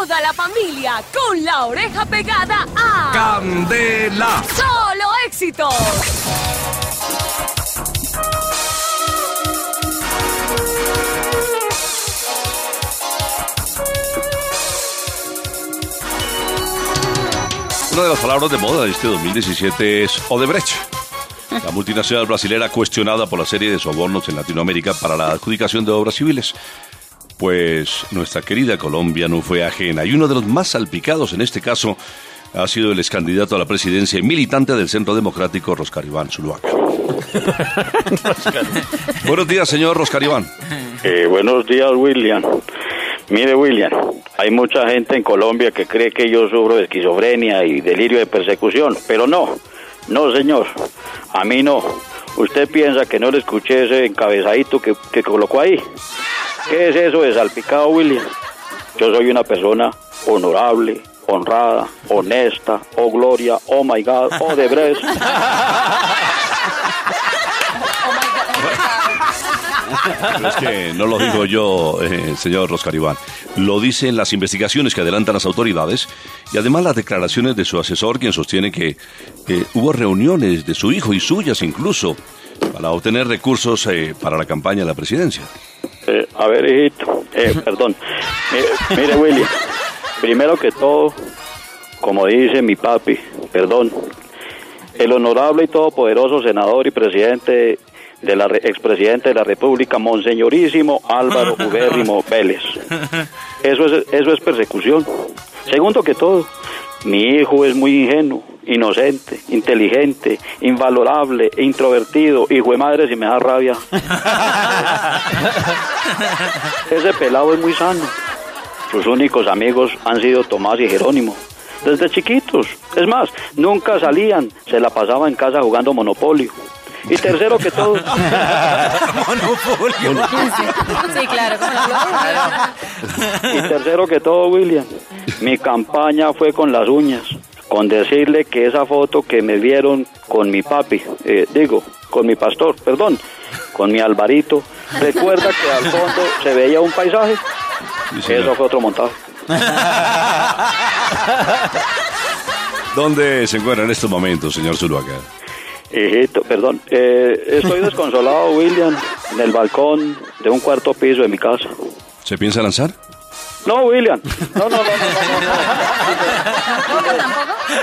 toda la familia con la oreja pegada a Candela. Solo éxitos. Una de las palabras de moda de este 2017 es Odebrecht. La multinacional brasilera cuestionada por la serie de sobornos en Latinoamérica para la adjudicación de obras civiles. Pues nuestra querida Colombia no fue ajena y uno de los más salpicados en este caso ha sido el ex candidato a la presidencia y militante del Centro Democrático, Roscar Iván Zuluaga. Buenos días, señor Roscar Iván. Eh, buenos días, William. Mire, William, hay mucha gente en Colombia que cree que yo sufro de esquizofrenia y delirio de persecución, pero no, no, señor, a mí no. ¿Usted piensa que no le escuché ese encabezadito que, que colocó ahí? ¿Qué es eso de salpicado, William? Yo soy una persona honorable, honrada, honesta, oh gloria, oh my God, oh de Brest. Pero es que no lo digo yo, eh, señor Roscar Iván. Lo dicen las investigaciones que adelantan las autoridades y además las declaraciones de su asesor, quien sostiene que eh, hubo reuniones de su hijo y suyas incluso para obtener recursos eh, para la campaña de la presidencia. Eh, a ver, hijito, eh, perdón. Eh, mire, William, primero que todo, como dice mi papi, perdón, el honorable y todopoderoso senador y presidente de la re- expresidente de la República, Monseñorísimo Álvaro Ubérrimo Vélez. Eso es, eso es persecución. Segundo que todo, mi hijo es muy ingenuo, inocente, inteligente, invalorable, introvertido, hijo de madre si me da rabia. Ese pelado es muy sano. Sus únicos amigos han sido Tomás y Jerónimo. Desde chiquitos. Es más, nunca salían. Se la pasaban en casa jugando Monopolio. Y tercero que todo, Sí, claro. ¿cómo no? y tercero que todo, William, mi campaña fue con las uñas, con decirle que esa foto que me vieron con mi papi, eh, digo, con mi pastor, perdón, con mi Alvarito, recuerda que al fondo se veía un paisaje. Sí. Eso fue otro montaje. ¿Dónde se encuentra en estos momentos, señor Zuluaga? Hijito, perdón. Eh, estoy desconsolado, William, en el balcón de un cuarto piso de mi casa. ¿Se piensa lanzar? No, William. No, no, no, no,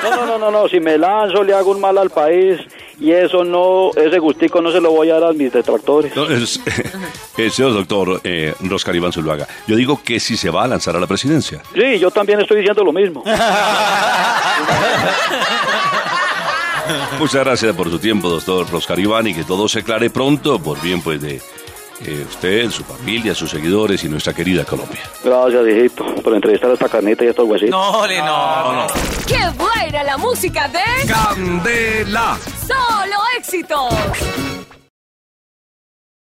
no, no, no, no, no, no. Si me lanzo le hago un mal al país y eso no, ese gustico no se lo voy a dar a mis detractores. No, es- eh, señor doctor eh, Roscar Iván Zuluaga, yo digo que si se va a lanzar a la presidencia. Sí, yo también estoy diciendo lo mismo. Muchas gracias por su tiempo, doctor Roscar Iván, y que todo se aclare pronto por bien pues de eh, usted, su familia, sus seguidores y nuestra querida Colombia. Gracias, hijito, por entrevistar a esta carnita y a estos huesitos. No, le no. ¡Qué buena la música de Candela. Solo éxitos!